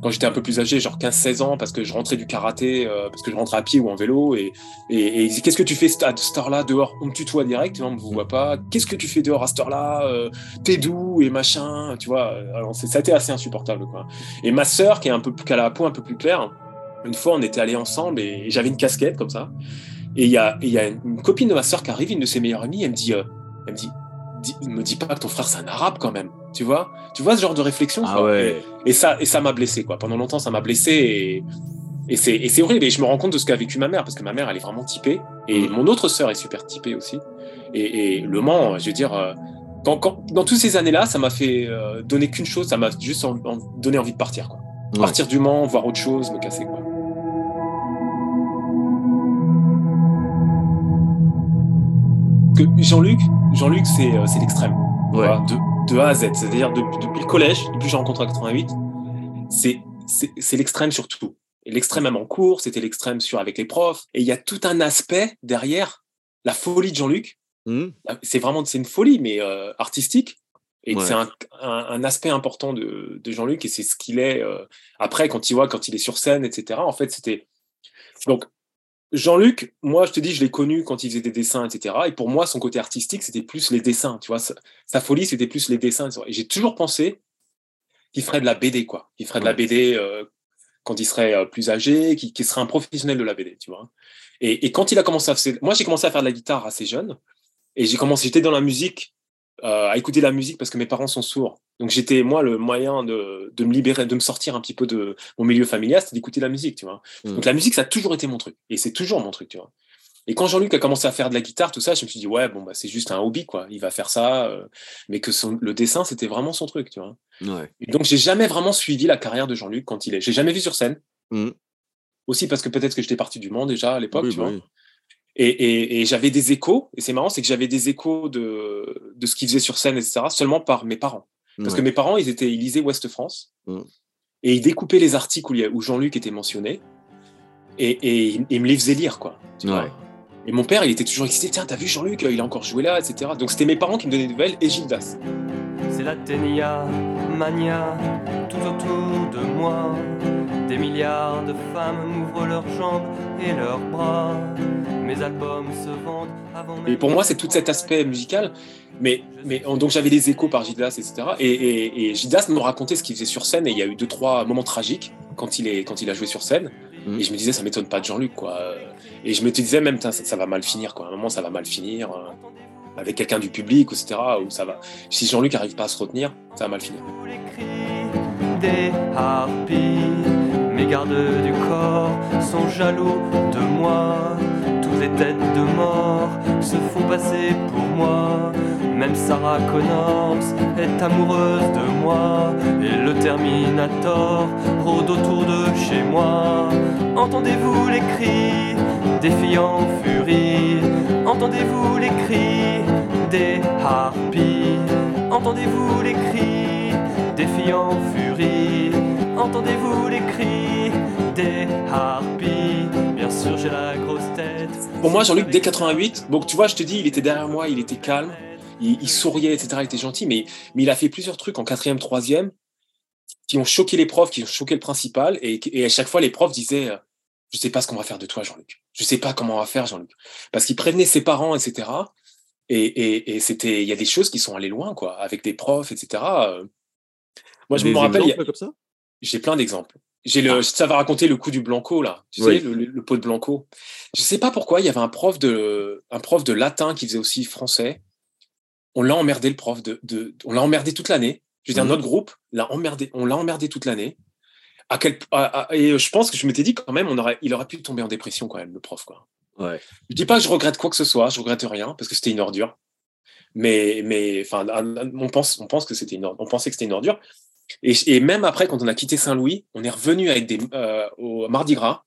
quand j'étais un peu plus âgé, genre 15-16 ans, parce que je rentrais du karaté, euh, parce que je rentrais à pied ou en vélo, et, et, et Qu'est-ce que tu fais à cette heure-là dehors? On me tutoie direct, on me voit pas. Qu'est-ce que tu fais dehors à cette heure-là? Euh, T'es doux et machin, tu vois. Alors, ça a été assez insupportable, quoi. Et ma sœur, qui, est un peu, qui a la peau un peu plus claire, une fois, on était allés ensemble et j'avais une casquette comme ça. Et il y a, et il y a une copine de ma sœur qui arrive, une de ses meilleures amies, elle me dit, euh, elle me dit, dis- me dis pas que ton frère c'est un arabe quand même, tu vois? Tu vois ce genre de réflexion Ah quoi. ouais. Et, et ça, et ça m'a blessé quoi. Pendant longtemps, ça m'a blessé et, et c'est horrible. Et je me rends compte de ce qu'a vécu ma mère parce que ma mère, elle est vraiment typée et Mm. mon autre sœur est super typée aussi. Et, et le Mans, je veux dire. euh, quand, quand- dans toutes ces années-là, ça m'a fait euh, donner qu'une chose, ça m'a juste en- en- donné envie de partir. Quoi. Ouais. Partir du Mans, voir autre chose, me casser. Quoi. Que Jean-Luc, Jean-Luc, c'est euh, c'est l'extrême. Ouais. de, de A à Z. C'est-à-dire depuis, depuis le collège, depuis que j'ai rencontré en 88, c'est c'est l'extrême sur tout. L'extrême même en cours, c'était l'extrême sur avec les profs. Et il y a tout un aspect derrière la folie de Jean-Luc. Mhm. C'est vraiment c'est une folie, mais euh, artistique. Et Ouais. c'est un, un, un aspect important de, de Jean-Luc et c'est ce qu'il est euh, après quand il voit quand il est sur scène, etc. En fait, c'était donc Jean-Luc. Moi, je te dis, je l'ai connu quand il faisait des dessins, etc. Et pour moi, son côté artistique, c'était plus les dessins. Tu vois, sa, sa folie, c'était plus les dessins. etc. Et j'ai toujours pensé qu'il ferait de la BD, quoi. Il ferait de la. BD euh, quand il serait euh, plus âgé, qu'il qu'il serait un professionnel de la BD, tu vois. Et, et quand il a commencé à faire, moi, j'ai commencé à faire de la guitare assez jeune. Et j'ai commencé, j'étais dans la musique, euh, à écouter la musique parce que mes parents sont sourds. Donc j'étais, moi, le moyen de, de me libérer, de me sortir un petit peu de mon milieu familial, c'était d'écouter la musique, tu vois. Mm. Donc la musique, ça a toujours été mon truc. Et c'est toujours mon truc, tu vois. Et quand Jean-Luc a commencé à faire de la guitare, tout ça, je me suis dit, ouais, bon, bah, c'est juste un hobby, quoi. Il va faire ça. euh, mais que son, le dessin, c'était vraiment son truc, tu vois. Ouais. Et donc j'ai jamais vraiment suivi la carrière de Jean-Luc quand il est. J'ai jamais vu sur scène. Mhm. Aussi parce que peut-être que j'étais parti du Mans déjà à l'époque, Oui, tu bah vois. oui. Et, et- et j'avais des échos, et c'est marrant, c'est que j'avais des échos de, de ce qu'il faisait sur scène, etc., seulement par mes parents. Parce que mes parents, ils, étaient, ils lisaient Ouest France, Mm. et ils découpaient les articles où, Jean-Luc était mentionné, et, et ils, ils me les faisaient lire, quoi. tu vois. Ouais. Et mon père, il était toujours excité, tiens, t'as vu Jean-Luc, il a encore joué là, etc. Donc c'était mes parents qui me donnaient des nouvelles, et Gildas. C'est la ténia, mania, tout autour de moi. Des milliards de femmes m'ouvrent leurs jambes et leurs bras. Mes albums se vendent avant même Et pour moi, c'est tout cet aspect musical. Mais, mais donc j'avais des échos par Gildas, etc. Et, et, et Gildas me racontait ce qu'il faisait sur scène. Et il y a eu deux, trois moments tragiques quand il, est, quand il a joué sur scène. Mhm. Et je me disais, ça m'étonne pas de Jean-Luc, quoi. Et je me disais même, ça, ça va mal finir, quoi. À un moment, ça va mal finir. euh, avec quelqu'un du public, etc. Ou ça va. Si Jean-Luc arrive pas à se retenir, ça va mal finir. Les cris des harpies, mes gardes du corps sont jaloux de moi. Toutes les têtes de mort se font passer pour moi. Même Sarah Connors est amoureuse de moi. Et le Terminator rôde autour de chez moi. Entendez-vous les cris des filles en furie? Entendez-vous les cris des harpies? Entendez-vous les cris des filles en furie? Entendez-vous les cris des harpies? Bien sûr j'ai la grosse tête Pour moi, Jean-Luc, dès 88, donc tu vois, je te dis, il était derrière moi, il était calme, il, il souriait, etc. Il était gentil, mais, mais il a fait plusieurs trucs en quatrième, troisième qui ont choqué les profs, qui ont choqué le principal, et, et à chaque fois, les profs disaient euh, Je sais pas ce qu'on va faire de toi, Jean-Luc. Je sais pas comment on va faire, Jean-Luc. Parce qu'il prévenait ses parents, etc. Et, et, et c'était, il y a des choses qui sont allées loin, quoi, avec des profs, etc. Euh, Moi, je Des me rappelle, y a- exemples comme ça? J'ai plein d'exemples. J'ai le, ça va raconter le coup du Blanco là, tu Oui. sais, le, le- le pot de Blanco. Je sais pas pourquoi, il y avait un prof de, un prof de latin qui faisait aussi français. On l'a emmerdé le prof de, de on l'a emmerdé toute l'année. Je veux dire, Mhm. notre groupe l'a emmerdé, on l'a emmerdé toute l'année. À quel, à- à- et je pense que je m'étais dit quand même, on aurait, il aurait pu tomber en dépression quand même, le prof quoi. Ouais. Je dis pas que je regrette quoi que ce soit, je regrette rien parce que c'était une ordure. Mais, mais, enfin, on pense, on pense que c'était une, on pensait que c'était une ordure. Et, et même après, quand on a quitté Saint-Louis, on est revenu avec des, euh, au Mardi Gras,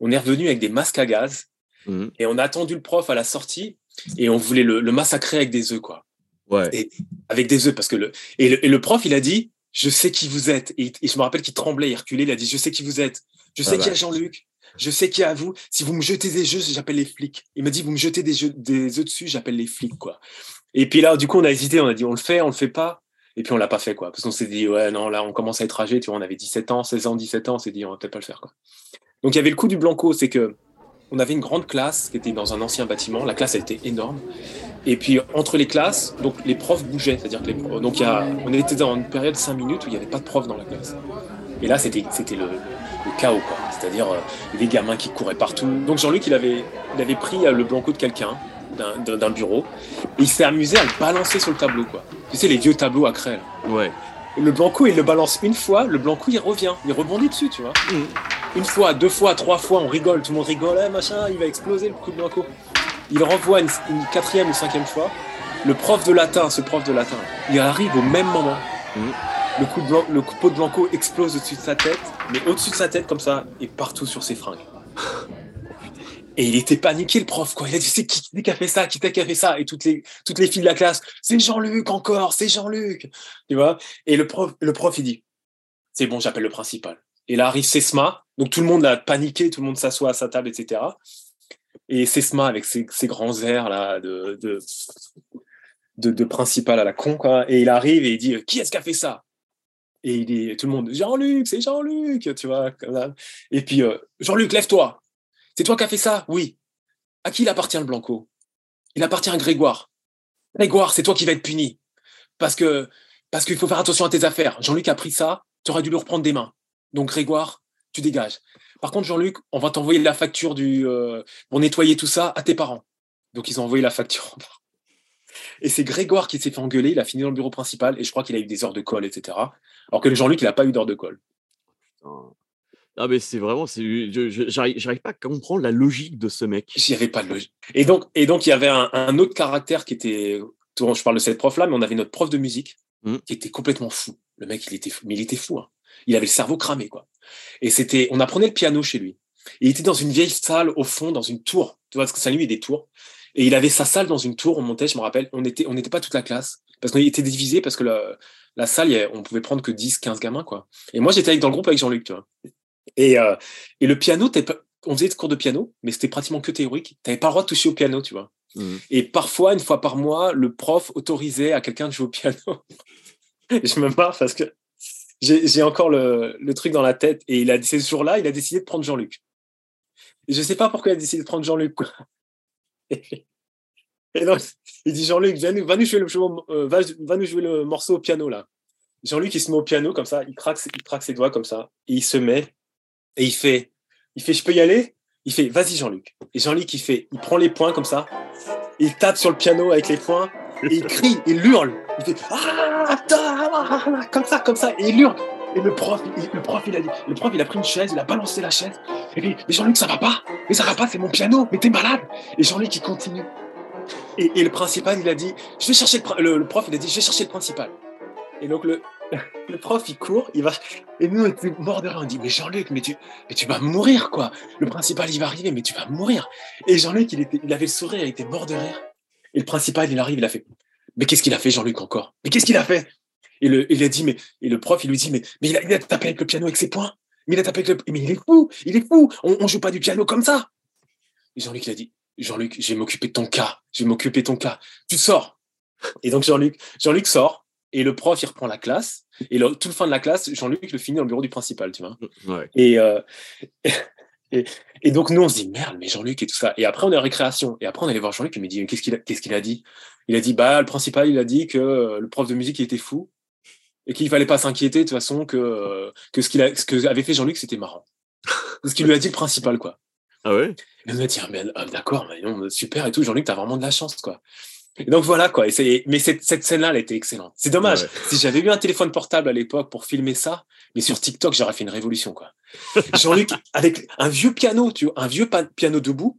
on est revenu avec des masques à gaz Mhm. et on a attendu le prof à la sortie et on voulait le, le massacrer avec des œufs, quoi. Ouais. Et- Avec des œufs, parce que le, et le, et le prof, il a dit, je sais qui vous êtes. Et, et je me rappelle qu'il tremblait, il reculait, il a dit, je sais qui vous êtes. Je sais Ah qui bah. est Jean-Luc. Je sais qui est à vous. Si vous me jetez des jeux, j'appelle les flics. Il m'a dit, vous me jetez des, jeux, des œufs dessus, j'appelle les flics, quoi. Et puis là, du coup, on a hésité, on a dit, on le fait, on le fait pas. Et puis on l'a pas fait, quoi. Parce qu'on s'est dit, ouais, non, là, on commence à être âgé, tu vois, on avait 17 ans, 16 ans, 17 ans, on s'est dit, on va peut-être pas le faire, quoi. Donc il y avait le coup du Blanco, c'est que on avait une grande classe qui était dans un ancien bâtiment. La classe, elle était énorme. Et puis entre les classes, donc les profs bougeaient, c'est-à-dire que les profs- donc y a, on était dans une période de 5 minutes où il n'y avait pas de prof dans la classe. Et là, c'était le chaos, quoi. C'est-à-dire euh, les gamins qui couraient partout. Donc Jean-Luc, il avait, il avait pris euh, le blanco de quelqu'un d'un- bureau et il s'est amusé à le balancer sur le tableau, quoi. Tu sais les vieux tableaux à craie. là. Ouais. Le blanco, il le balance une fois, le blanco, il revient, il rebondit dessus, tu vois. Une fois, deux fois, trois fois, on rigole, tout le monde rigole, eh, machin, il va exploser le coup de blanco. Il renvoie une, une quatrième ou cinquième fois. Le prof de latin, ce prof de latin, il arrive au même moment. Mhm. Le coup de blanc, le coup de blanco explose au-dessus de sa tête, mais au-dessus de sa tête comme ça et partout sur ses fringues. Et il était paniqué, le prof, quoi. Il a dit, c'est qui, qui a fait ça? Qui qui a fait ça? Et toutes les, toutes les filles de la classe, c'est Jean-Luc encore, c'est Jean-Luc. Tu vois? Et le prof, le prof, il dit, c'est bon, j'appelle le principal. Et là arrive Sesma. Donc tout le monde a paniqué, tout le monde s'assoit à sa table, etc. Et Sesma avec ses, grands airs là de, de, de, de principal à la con, quoi. Et il arrive et il dit, qui est-ce qui a fait ça? Et il dit, tout le monde, Jean-Luc, c'est Jean-Luc, tu vois. Et puis, euh, Jean-Luc, lève-toi. C'est toi qui as fait ça? Oui. À qui il appartient le Blanco? Il appartient à Grégoire. Grégoire, c'est toi qui vas être puni. Parce que, parce qu'il faut faire attention à tes affaires. Jean-Luc a pris ça, tu aurais dû le reprendre des mains. Donc, Grégoire, tu dégages. Par contre, Jean-Luc, on va t'envoyer la facture du, euh, pour nettoyer tout ça à tes parents. Donc, ils ont envoyé la facture. Et c'est Grégoire qui s'est fait engueuler. Il a fini dans le bureau principal et je crois qu'il a eu des heures de colle, etc. Alors que Jean-Luc, il n'a pas eu d'heures de colle. Ah mais c'est vraiment, c'est, je- je- j'arrive, pas à comprendre la logique de ce mec. Il n'y avait pas de logique. Et donc, et donc, il y avait un, un autre caractère qui était. Je parle de cette prof-là, mais on avait notre prof de musique Mhm. qui était complètement fou. Le mec, il était fou. Mais il était fou. hein. Il avait le cerveau cramé, quoi. Et c'était. On apprenait le piano chez lui. Et il était dans une vieille salle au fond, dans une tour. Tu vois, parce que Saint-Louis, il y a des tours. Et il avait sa salle dans une tour, on montait, je me rappelle, on n'était on n'était pas toute la classe. Parce qu'on était divisé, parce que la, la salle, on pouvait prendre que 10, 15 gamins, quoi. Et moi, j'étais avec, dans le groupe avec Jean-Luc, tu vois. Et, euh, et le piano, pas- on faisait des cours de piano, mais c'était pratiquement que théorique. Tu n'avais pas le droit de toucher au piano, tu vois. Mhm. Et parfois, une fois par mois, le prof autorisait à quelqu'un de jouer au piano. Je me marre parce que j'ai encore le, le truc dans la tête. Et il a, ce jour-là, il a décidé de prendre Jean-Luc. Je sais pas pourquoi il a décidé de prendre Jean-Luc. Et, et donc, il dit Jean-Luc, viens nous- va, nous jouer le, euh, va, va nous jouer le morceau au piano là. Jean-Luc, il se met au piano comme ça, il craque, il craque ses doigts comme ça, et il se met, et il fait, il fait, je peux y aller? Il fait, vas-y Jean-Luc. Et Jean-Luc, il fait, il prend les poings comme ça, il tape sur le piano avec les poings, et il crie, il hurle. Il fait, ah, ah, ah, comme ça, comme ça, et il hurle. Et le prof, il, le prof, il a le prof, il a pris une chaise, il a balancé la chaise. Et dit, mais Jean-Luc, ça va pas Mais ça va pas, c'est mon piano, mais t'es malade Et Jean-Luc, il continue. Et, et le principal, il a dit, je vais chercher le, le, le prof, il a dit, je vais chercher le principal. Et donc le, le prof, il court, il va, et nous, on était morts de rire. On dit, mais Jean-Luc, mais tu, mais tu vas mourir, quoi. Le principal, il va arriver, mais tu vas mourir. Et Jean-Luc, il, était, il avait le sourire, il était mort de rire. Et le principal, il arrive, il a fait, mais qu'est-ce qu'il a fait, Jean-Luc, encore? Mais qu'est-ce qu'il a fait? Et, le, il a dit, mais, et le prof, il lui dit, mais, mais il, a, tapé avec le piano avec ses poings. Mais il a tapé avec le, mais il est fou, il est fou. On, on joue pas du piano comme ça. Et Jean-Luc, il a dit, Jean-Luc, je vais m'occuper de ton cas. Je vais m'occuper de ton cas. Tu sors. Et donc Jean-Luc, Jean-Luc sort. Et le prof, il reprend la classe. Et le, tout le fin de la classe, Jean-Luc le finit dans le bureau du principal, tu vois. Ouais. Et, euh, et, et donc nous, on se dit, merde, mais Jean-Luc et tout ça. Et après, on est en récréation. Et après, on allait voir Jean-Luc. Il me dit, qu'est-ce qu'il a, qu'est-ce qu'il a dit? Il a dit, bah, le principal, il a dit que euh, le prof de musique, il était fou. Et qu'il fallait pas s'inquiéter, de toute façon, que, euh, que ce qu'il a, ce que avait fait Jean-Luc, c'était marrant. Ce qu'il lui a dit le principal, quoi. Ah ouais? Et on a dit, ah, mais, ah, d'accord, mais non, super et tout. Jean-Luc, t'as vraiment de la chance, quoi. Et donc voilà, quoi. Et mais cette, cette scène-là, elle était excellente. C'est dommage. Ouais. Si j'avais eu un téléphone portable à l'époque pour filmer ça, mais sur TikTok, j'aurais fait une révolution, quoi. Jean-Luc, avec un vieux piano, tu vois, un vieux piano debout,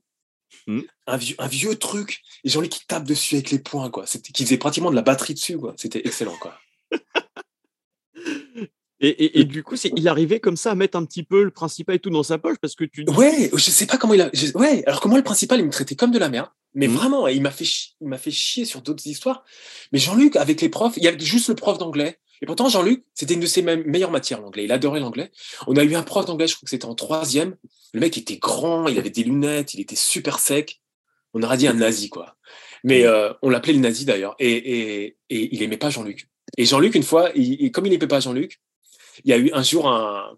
Hmm. un, vieux, un vieux truc, et Jean-Luc qui tape dessus avec les poings, quoi. C'était, qui faisait pratiquement de la batterie dessus, quoi. C'était excellent, quoi. Et, et, et du coup, il arrivait comme ça à mettre un petit peu le principal et tout dans sa poche parce que tu dis. Ouais, je sais pas comment il a. je- Ouais, alors que moi, le principal, il me traitait comme de la merde. Mais Mhm. vraiment, il m'a fait, chi- il m'a fait chier sur d'autres histoires. Mais Jean-Luc, avec les profs, il y avait juste le prof d'anglais. Et pourtant, Jean-Luc, c'était une de ses me- meilleures matières, l'anglais. Il adorait l'anglais. On a eu un prof d'anglais, je crois que c'était en troisième. Le mec était grand, il avait des lunettes, il était super sec. On aurait dit un nazi, quoi. Mais euh, on l'appelait le nazi d'ailleurs. Et, et, et il aimait pas Jean-Luc. Et Jean-Luc, une fois, il, comme il n'aimait pas Jean-Luc, il y a eu un jour un,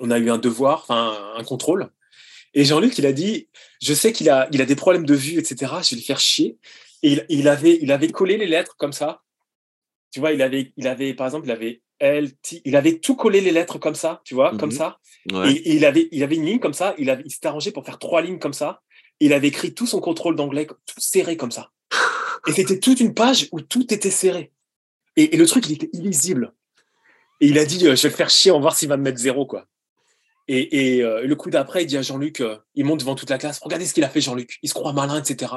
on a eu un devoir, enfin un contrôle. Et Jean-Luc, il a dit, je sais qu'il a, il a des problèmes de vue, etc. Je vais le faire chier. Et il, il avait, il avait collé les lettres comme ça. Tu vois, il avait, il avait, par exemple, il avait L, T, il avait tout collé les lettres comme ça, tu vois, comme Mhm. ça. Ouais. Et, et il avait, il avait une ligne comme ça. Il avait, il s'était arrangé pour faire trois lignes comme ça. Il avait écrit tout son contrôle d'anglais, tout serré comme ça. Et c'était toute une page où tout était serré. Et, et le truc, il était illisible. Et il a dit, euh, je vais le faire chier, on va voir s'il va me mettre zéro, quoi. Et, et, euh, le coup d'après, il dit à Jean-Luc, euh, il monte devant toute la classe, regardez ce qu'il a fait Jean-Luc, il se croit malin, etc.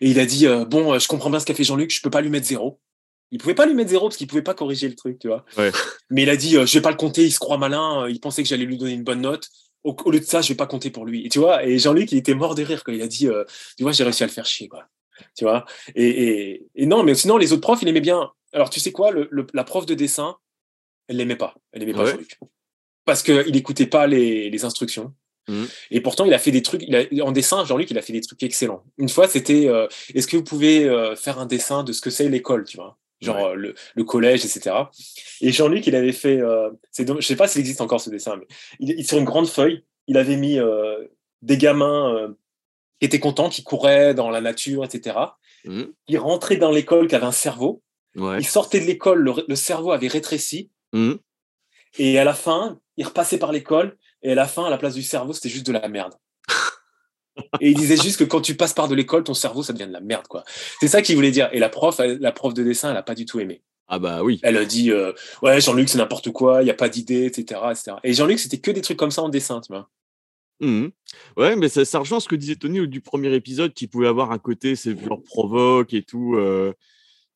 Et il a dit, bon, je comprends bien ce qu'a fait Jean-Luc, je peux pas lui mettre zéro. Il pouvait pas lui mettre zéro parce qu'il pouvait pas corriger le truc, tu vois. Ouais. Mais il a dit, je vais pas le compter, il se croit malin, il pensait que j'allais lui donner une bonne note. Au, au lieu de ça, je vais pas compter pour lui. Et tu vois, et Jean-Luc, il était mort de rire quand il a dit, tu vois, j'ai réussi à le faire chier, quoi. Tu vois. Et, et, et non, mais sinon, les autres profs, il aimait bien. Alors, tu sais quoi, le, le- la prof de dessin, elle l'aimait pas. Elle aimait pas Ouais. Jean-Luc. Parce qu'il écoutait pas les, les instructions. Mhm. Et pourtant, il a fait des trucs. Il a, en dessin, Jean-Luc, il a fait des trucs excellents. Une fois, c'était euh, est-ce que vous pouvez euh, faire un dessin de ce que c'est l'école, tu vois? Genre Ouais. euh, le, le collège, etc. Et Jean-Luc, il avait fait. C'est je sais pas s'il existe encore ce dessin, mais il, il- sur une grande feuille, il avait mis des gamins qui étaient contents, qui couraient dans la nature, etc. Mhm. Ils rentraient dans l'école qui avait un cerveau. Ouais. Ils sortaient de l'école, le, le cerveau avait rétréci. Mhm. Et à la fin, il repassait par l'école, et à la fin, à la place du cerveau, c'était juste de la merde. et il disait juste que quand tu passes par de l'école, ton cerveau, ça devient de la merde, quoi. C'est ça qu'il voulait dire. Et la prof, elle- la prof de dessin, elle a pas du tout aimé. Ah bah oui. Elle a dit, euh, ouais, Jean-Luc, c'est n'importe quoi, il n'y a pas d'idée, etc., etc. Et Jean-Luc, c'était que des trucs comme ça en dessin, tu vois. Mhm. Ouais, mais ça, ça rejoint ce que disait Tony au- du premier épisode, qui pouvait avoir un côté, c'est genre provoque et tout. euh,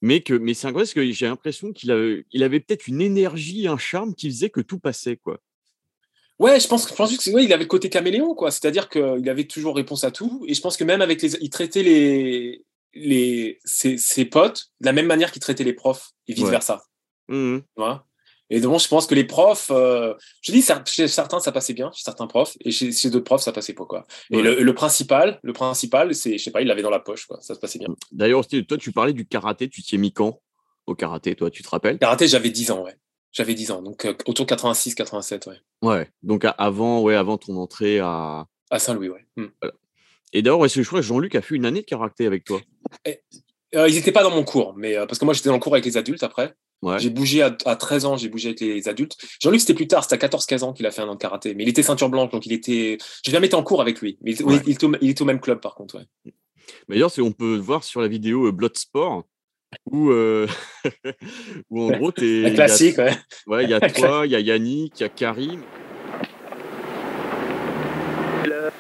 mais que, mais c'est incroyable parce que j'ai l'impression qu'il avait, il avait peut-être une énergie, un charme qui faisait que tout passait, quoi. Ouais, je pense, je pense que ouais, il avait le côté caméléon, quoi. C'est-à-dire qu'il avait toujours réponse à tout. Et je pense que même avec les, il traitait les, les, ses, ses potes de la même manière qu'il traitait les profs et vice versa. Tu vois? Et donc, je pense que les profs, euh, je dis, chez certains, ça passait bien, chez certains profs, et chez, chez d'autres profs, ça passait pas, quoi. Et Ouais. le, le principal, le principal, c'est, je sais pas, il l'avait dans la poche, quoi. Ça se passait bien. D'ailleurs, toi, tu parlais du karaté. Tu t'y es mis quand au karaté, toi, tu te rappelles? Karaté, j'avais 10 ans, ouais. J'avais 10 ans, donc euh, autour de 86, 87, ouais. Ouais. Donc avant, ouais, avant ton entrée à. À Saint-Louis, ouais. Hmm. Et d'ailleurs, ouais, je crois que Jean-Luc a fait une année de karaté avec toi. Euh, ils étaient pas dans mon cours, mais euh, parce que moi, j'étais dans le cours avec les adultes après. Ouais. J'ai bougé à, à 13 ans, j'ai bougé avec les adultes. Jean-Luc, c'était plus tard, c'était à 14-15 ans qu'il a fait un an de karaté. Mais il était ceinture blanche, donc il était. J'ai jamais été en cours avec lui. Mais il, Ouais. il était, au, il était au même club, par contre, ouais. Mais D'ailleurs, on peut voir sur la vidéo euh, Bloodsport où, euh, où en gros, t'es. La il y a- classique, ouais. Ouais, il y a toi, il y a Yannick, il y a Karim.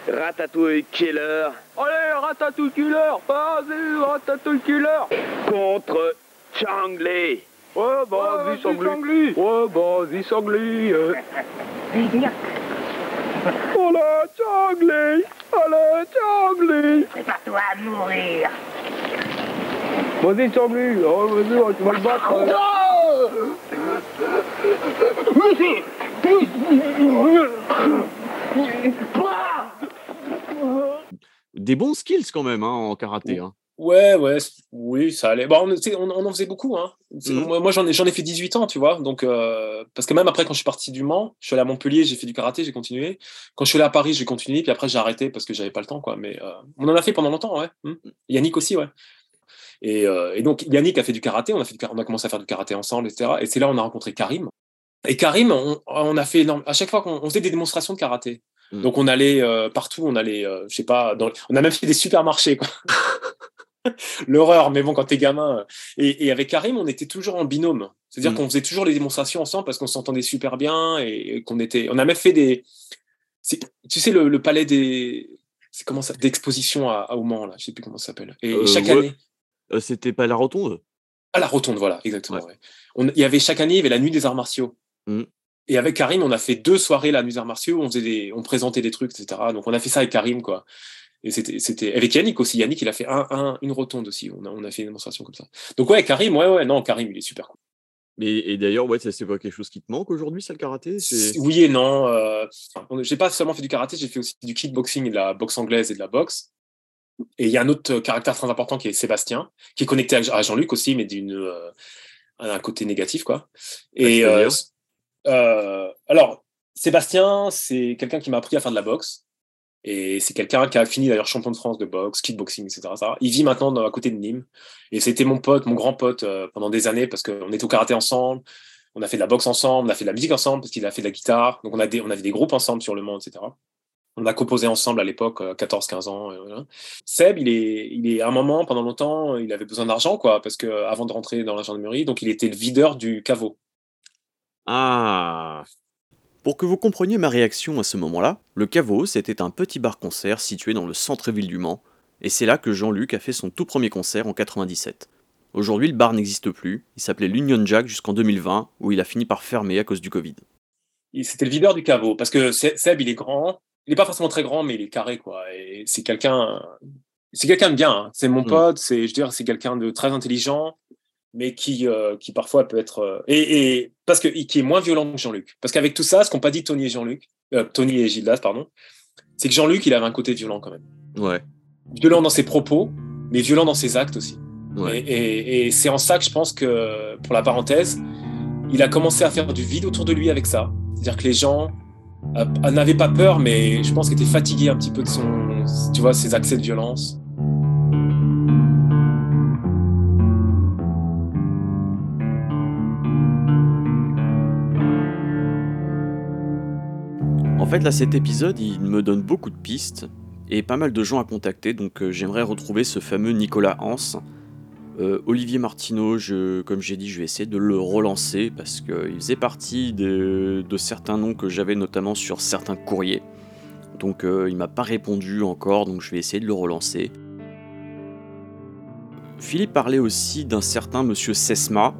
Ratatouille Killer. Allez, Ratatouille Killer Vas-y, Ratatouille Killer Contre Changli. Ouais, bah, vas-y, Changli. Ouais, bah, vas-y, Changli. euh. Allez, Changli Allez, Changli Prépare-toi à mourir. Vas-y, Changli. Oh, vas-y, tu vas le battre. euh. Des bons skills quand même hein, en karaté. Hein. Ouais, ouais, oui, ça allait. Bon, on, on, on en faisait beaucoup. Hein. Mhm. Moi, moi, j'en ai, j'en ai fait 18 ans, tu vois. Donc, euh, parce que même après, quand je suis parti du Mans, je suis allé à Montpellier, j'ai fait du karaté, j'ai continué. Quand je suis allé à Paris, j'ai continué. Puis après, j'ai arrêté parce que j'avais pas le temps, quoi. Mais euh, on en a fait pendant longtemps, ouais. Mhm. Yannick aussi, ouais. Et, euh, et donc, Yannick a fait du karaté. On a, fait du, on a commencé à faire du karaté ensemble, etc. Et c'est là où on a rencontré Karim. Et Karim, on, on a fait énorme. À chaque fois qu'on on faisait des démonstrations de karaté. Mhm. Donc, on allait partout. On allait, je sais pas, dans, on a même fait des supermarchés, quoi. l'horreur, mais bon, quand t'es gamin. euh, Et, et avec Karim, on était toujours en binôme. C'est-à-dire Mm. qu'on faisait toujours les démonstrations ensemble parce qu'on s'entendait super bien et, qu'on était. On a même fait des. Tu sais, le, le palais des. C'est comment ça D'exposition à, à Mans, là. Je sais plus comment ça s'appelle. Et Euh, chaque ouais. année. Euh, C'était pas la rotonde? À la rotonde, voilà, exactement. Ouais. ouais. On- il y avait chaque année, il y avait la nuit des arts martiaux. Mm. Et avec Karim, on a fait deux soirées la nuit des arts martiaux où on, faisait des, on présentait des trucs, etc. Donc on a fait ça avec Karim, quoi. Et c'était, avec Yannick aussi. Yannick, il a fait un, un- une rotonde aussi. On a, on a fait une démonstration comme ça. Donc ouais, Karim, ouais, ouais, non, Karim, il est super cool. Mais, Et d'ailleurs, ouais, c'est pas quelque chose qui te manque aujourd'hui, ça, le karaté? Oui et non. Euh, j'ai pas seulement fait du karaté, j'ai fait aussi du kickboxing et de la boxe anglaise et de la boxe. Et il y a un autre euh, caractère très important qui est Sébastien, qui est connecté à Jean-Luc aussi, mais d'une euh, un côté négatif quoi. Et euh, euh, alors Sébastien, c'est quelqu'un qui m'a appris à faire de la boxe. Et c'est quelqu'un qui a fini d'ailleurs champion de France de boxe, kickboxing, etc. Il vit maintenant à côté de Nîmes. Et c'était mon pote, mon grand pote euh, pendant des années parce qu'on était au karaté ensemble. On a fait de la boxe ensemble, on a fait de la musique ensemble parce qu'il a fait de la guitare. Donc on, a des, avait des groupes ensemble sur le monde, etc. On a composé ensemble à l'époque, 14-15 ans. et voilà. Seb, il est, il est à un moment, pendant longtemps, il avait besoin d'argent, quoi, parce que euh, avant de rentrer dans la gendarmerie, donc il était le videur du caveau. Ah Pour que vous compreniez ma réaction à ce moment-là, le Caveau, c'était un petit bar-concert situé dans le centre-ville du Mans, et c'est là que Jean-Luc a fait son tout premier concert en 97. Aujourd'hui, le bar n'existe plus, il s'appelait l'Union Jack jusqu'en 2020, où il a fini par fermer à cause du Covid. C'était le videur du caveau, parce que Se- Seb, il est grand. Il n'est pas forcément très grand, mais il est carré, quoi. Et c'est quelqu'un, c'est quelqu'un de bien. hein. C'est mon Mm. pote. C'est, je veux dire, c'est quelqu'un de très intelligent, mais qui, euh, qui parfois peut être euh, et, et parce que qui est moins violent que Jean-Luc. Parce qu'avec tout ça, ce qu'ont pas dit Tony et Jean-Luc, euh, Tony et Gildas, pardon, c'est que Jean-Luc, il avait un côté violent quand même. Ouais. Violent dans ses propos, mais violent dans ses actes aussi. Ouais. Et, et- et c'est en ça que je pense que, pour la parenthèse, il a commencé à faire du vide autour de lui avec ça. C'est-à-dire que les gens euh, n'avaient pas peur, mais je pense qu'ils étaient fatigués un petit peu de son, tu vois, ses accès de violence. Fait, là, cet épisode, il me donne beaucoup de pistes et pas mal de gens à contacter, donc euh, j'aimerais retrouver ce fameux Nicolas Hans. Euh, Olivier Martineau, comme j'ai dit, je vais essayer de le relancer parce qu'il faisait partie de, de certains noms que j'avais notamment sur certains courriers. Donc euh, il m'a pas répondu encore, donc je vais essayer de le relancer. Philippe parlait aussi d'un certain monsieur Sesma.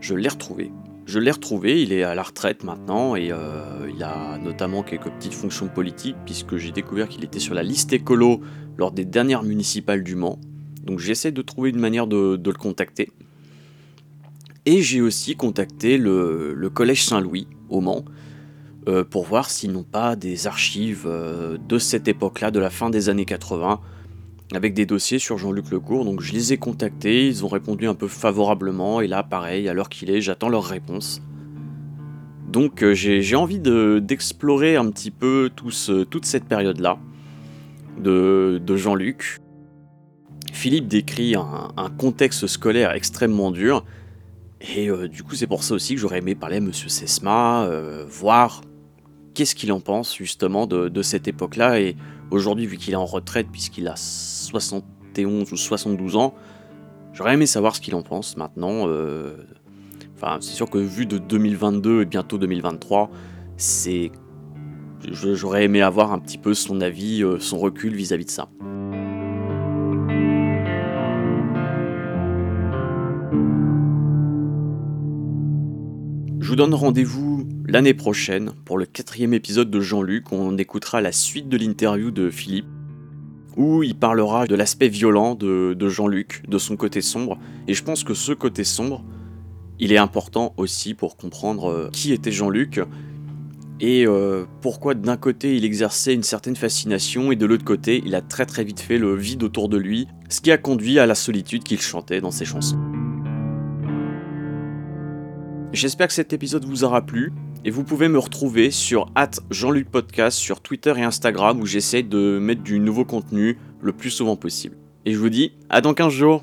Je l'ai retrouvé. Je l'ai retrouvé, il est à la retraite maintenant et il a notamment quelques petites fonctions politiques puisque j'ai découvert qu'il était sur la liste écolo lors des dernières municipales du Mans. Donc j'essaie de trouver une manière de, le contacter. Et j'ai aussi contacté le, Collège Saint-Louis au Mans euh, pour voir s'ils n'ont pas des archives euh, de cette époque-là, de la fin des années 80, avec des dossiers sur Jean-Luc Lecourt. Donc je les ai contactés, ils ont répondu un peu favorablement, et là pareil, à l'heure qu'il est, j'attends leur réponse. Donc euh, j'ai envie d'explorer un petit peu toute cette période-là de, Jean-Luc. Philippe décrit un, contexte scolaire extrêmement dur, et euh, du coup c'est pour ça aussi que j'aurais aimé parler à Monsieur Sesma, euh, voir qu'est-ce qu'il en pense justement de, cette époque-là, et aujourd'hui vu qu'il est en retraite puisqu'il a 71 ou 72 ans, j'aurais aimé savoir ce qu'il en pense maintenant. Euh, enfin c'est sûr que vu de 2022 et bientôt 2023, c'est j'aurais aimé avoir un petit peu son avis, son recul vis à -vis de ça. Je vous donne rendez-vous l'année prochaine pour le quatrième épisode de Jean-Luc. On écoutera la suite de l'interview de Philippe, où il parlera de l'aspect violent de, Jean-Luc, de son côté sombre. Et je pense que ce côté sombre, il est important aussi pour comprendre euh, qui était Jean-Luc et euh, pourquoi d'un côté il exerçait une certaine fascination et de l'autre côté il a très très vite fait le vide autour de lui, ce qui a conduit à la solitude qu'il chantait dans ses chansons. J'espère que cet épisode vous aura plu. Et vous pouvez me retrouver sur Jean-Luc Podcast sur Twitter et Instagram où j'essaie de mettre du nouveau contenu le plus souvent possible. Et je vous dis à dans 15 jours